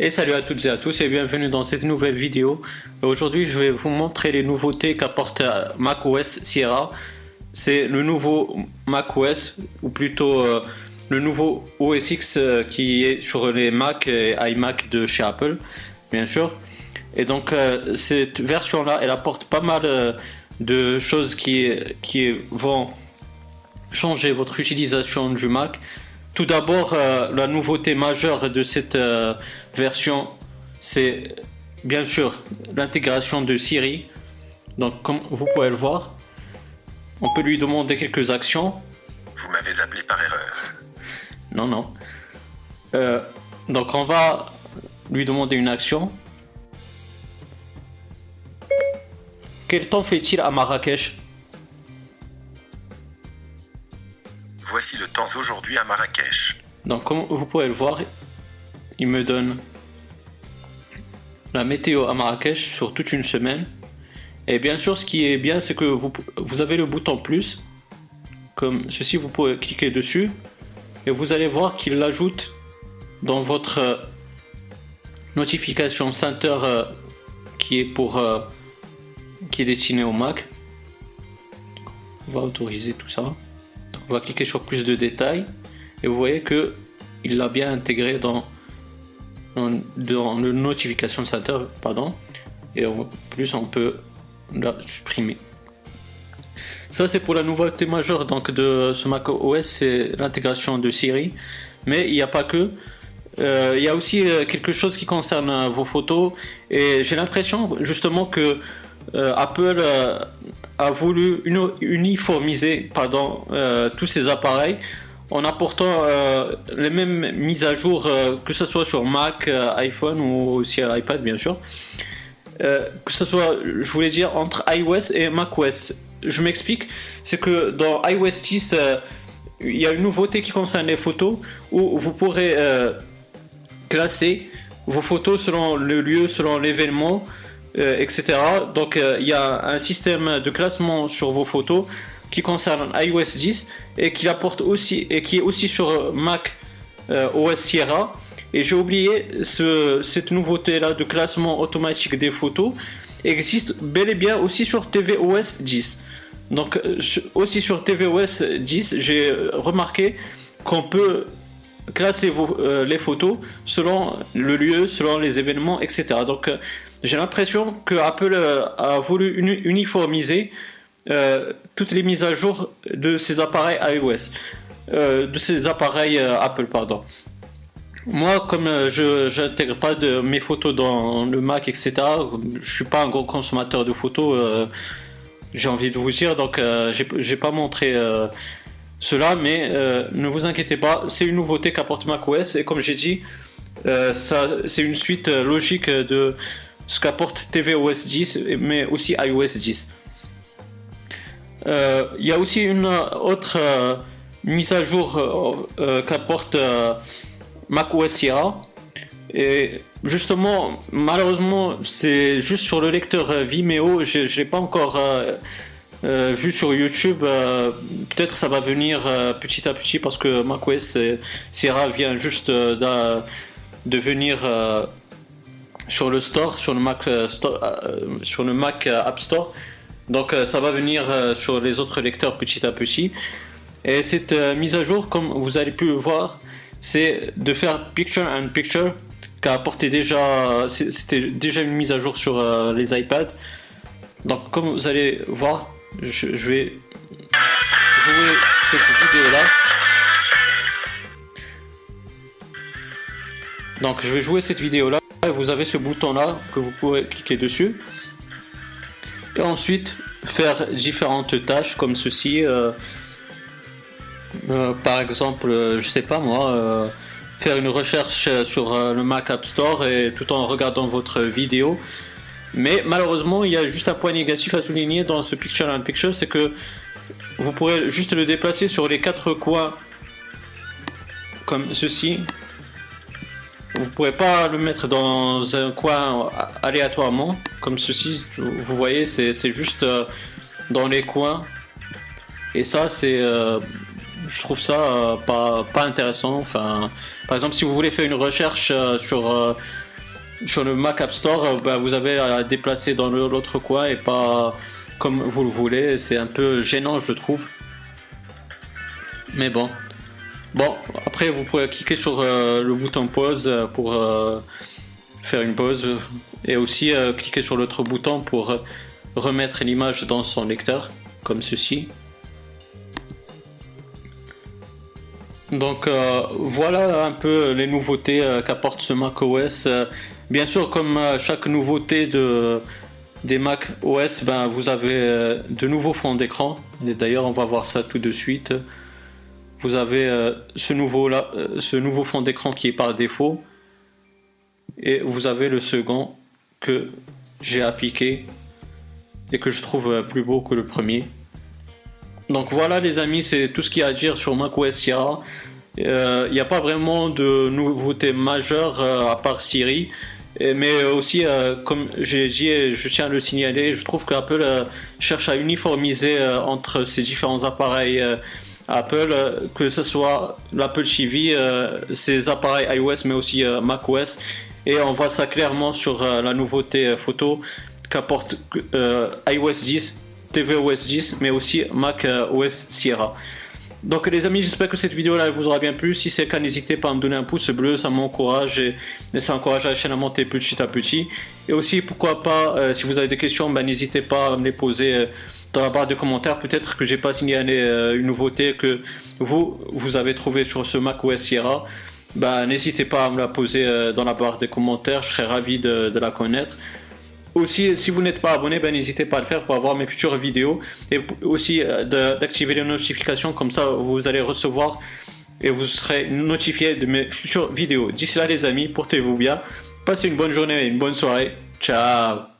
Et salut à toutes et à tous et bienvenue dans cette nouvelle vidéo. Aujourd'hui je vais vous montrer les nouveautés qu'apporte macOS Sierra. C'est le nouveau macOS ou plutôt euh, le nouveau OS X euh, qui est sur les Mac et iMac de chez Apple bien sûr. Et donc euh, cette version là elle apporte pas mal de choses qui, qui vont changer votre utilisation du Mac. Tout d'abord, euh, la nouveauté majeure de cette euh, version, c'est bien sûr l'intégration de Siri. Donc, comme vous pouvez le voir, on peut lui demander quelques actions. Vous m'avez appelé par erreur. Non, non. Euh, donc, on va lui demander une action. Quel temps fait-il à Marrakech? Voici le temps aujourd'hui à Marrakech. Donc comme vous pouvez le voir, il me donne la météo à Marrakech sur toute une semaine. Et bien sûr, ce qui est bien, c'est que vous, avez le bouton plus. Comme ceci, vous pouvez cliquer dessus. Et vous allez voir qu'il l'ajoute dans votre euh, notification center euh, qui est pour euh, qui est destiné au Mac. On va autoriser tout ça on va cliquer sur plus de détails et vous voyez que il l'a bien intégré dans, dans, le notification center pardon et en plus on peut la supprimer. Ça c'est pour la nouveauté majeure donc de ce Mac OS c'est l'intégration de Siri. Mais il n'y a pas que. Euh, il y a aussi euh, quelque chose qui concerne euh, vos photos. Et j'ai l'impression justement que Apple voulu uniformiser pardon, euh, tous ces appareils en apportant euh, les mêmes mises à jour, euh, que ce soit sur Mac, iPhone ou aussi iPad bien sûr. que ce soit, je voulais dire, entre iOS et macOS. Je m'explique, c'est que dans iOS 10, il y a une nouveauté qui concerne les photos où vous pourrez classer vos photos selon le lieu, selon l'événement. Euh, etc. Donc euh, il y a un système de classement sur vos photos qui concerne iOS 10 et qui apporte aussi et qui est aussi sur Mac euh, OS Sierra. Et j'ai oublié ce, cette nouveauté là de classement automatique des photos existe bel et bien aussi sur tvOS 10. Donc aussi sur tvOS 10, j'ai remarqué qu'on peut classer les photos selon le lieu, selon les événements, etc. Donc j'ai l'impression que Apple euh, a voulu uniformiser euh, toutes les mises à jour de ses appareils iOS, euh, de ses appareils Apple, pardon. Moi, comme je n'intègre pas de mes photos dans le Mac, etc., je suis pas un gros consommateur de photos. j'ai envie de vous dire, donc j'ai pas montré cela, mais ne vous inquiétez pas, c'est une nouveauté qu'apporte macOS et comme j'ai dit, ça c'est une suite logique de ce qu'apporte tvOS 10, mais aussi iOS 10. Euh, il y a aussi une autre euh, mise à jour euh, qu'apporte macOS Sierra. Et justement, malheureusement, c'est juste sur le lecteur Vimeo. Je ne l'ai pas encore vu sur YouTube. Peut-être ça va venir petit à petit parce que macOS Sierra vient juste de venir sur le store, sur le Mac, euh, euh, sur le Mac euh, App Store. Donc ça va venir sur les autres lecteurs petit à petit. Et cette mise à jour, comme vous allez pu le voir, c'est de faire picture and picture qu'a apporté déjà, c'était déjà une mise à jour sur les iPads. Donc comme vous allez voir, je, vais jouer cette vidéo là. Donc je vais jouer cette vidéo là vous avez ce bouton là que vous pouvez cliquer dessus. Et ensuite faire différentes tâches comme ceci euh, euh, par exemple euh, je sais pas moi faire une recherche sur le Mac App Store et tout en regardant votre vidéo. Mais malheureusement il y a juste un point négatif à souligner dans ce picture in picture c'est que vous pourrez juste le déplacer sur les quatre coins comme ceci vous pourrez pas le mettre dans un coin aléatoirement, comme ceci. Vous voyez, c'est juste euh, dans les coins. Et ça, c'est, euh, je trouve ça euh, pas, pas intéressant. Enfin, par exemple, si vous voulez faire une recherche sur, sur le Mac App Store, bah, vous avez à déplacer dans l'autre coin et pas comme vous le voulez. C'est un peu gênant, je trouve. Mais bon. Bon, après, vous pouvez cliquer sur le bouton pause pour faire une pause et aussi cliquer sur l'autre bouton pour remettre l'image dans son lecteur, comme ceci. Donc euh, voilà un peu les nouveautés euh, qu'apporte ce Mac OS. Euh, bien sûr, comme chaque nouveauté de, des Mac OS, ben, vous avez de nouveaux fonds d'écran. Et d'ailleurs, on va voir ça tout de suite. Vous avez ce, nouveau là, ce nouveau fond d'écran qui est par défaut. Et vous avez le second que j'ai appliqué et que je trouve plus beau que le premier. Donc voilà les amis, c'est tout ce qu'il y a à dire sur macOS Sierra. Il euh, n'y a pas vraiment de nouveautés majeures euh, à part Siri. mais aussi, euh, comme j'ai dit, je tiens à le signaler, je trouve qu'Apple cherche à uniformiser entre ces différents appareils Apple, que ce soit l'Apple TV, ces appareils iOS, mais aussi macOS. Et on voit ça clairement sur la nouveauté photo qu'apporte iOS 10 tvOS 10, mais aussi Mac euh, OS Sierra. Donc les amis, j'espère que cette vidéo là vous aura bien plu. Si c'est le cas, n'hésitez pas à me donner un pouce bleu, ça m'encourage et, ça encourage la chaîne à monter petit à petit. Et aussi, pourquoi pas, euh, si vous avez des questions, ben, n'hésitez pas à me les poser euh, dans la barre de commentaires. Peut-être que j'ai pas signalé une nouveauté que vous vous avez trouvé sur ce Mac OS Sierra. Ben, n'hésitez pas à me la poser dans la barre des commentaires, je serais ravi de, de la connaître. Aussi, si vous n'êtes pas abonné, ben, n'hésitez pas à le faire pour avoir mes futures vidéos et aussi euh, d'activer les notifications, comme ça vous allez recevoir et vous serez notifié de mes futures vidéos. D'ici là les amis, portez-vous bien, passez une bonne journée et une bonne soirée. Ciao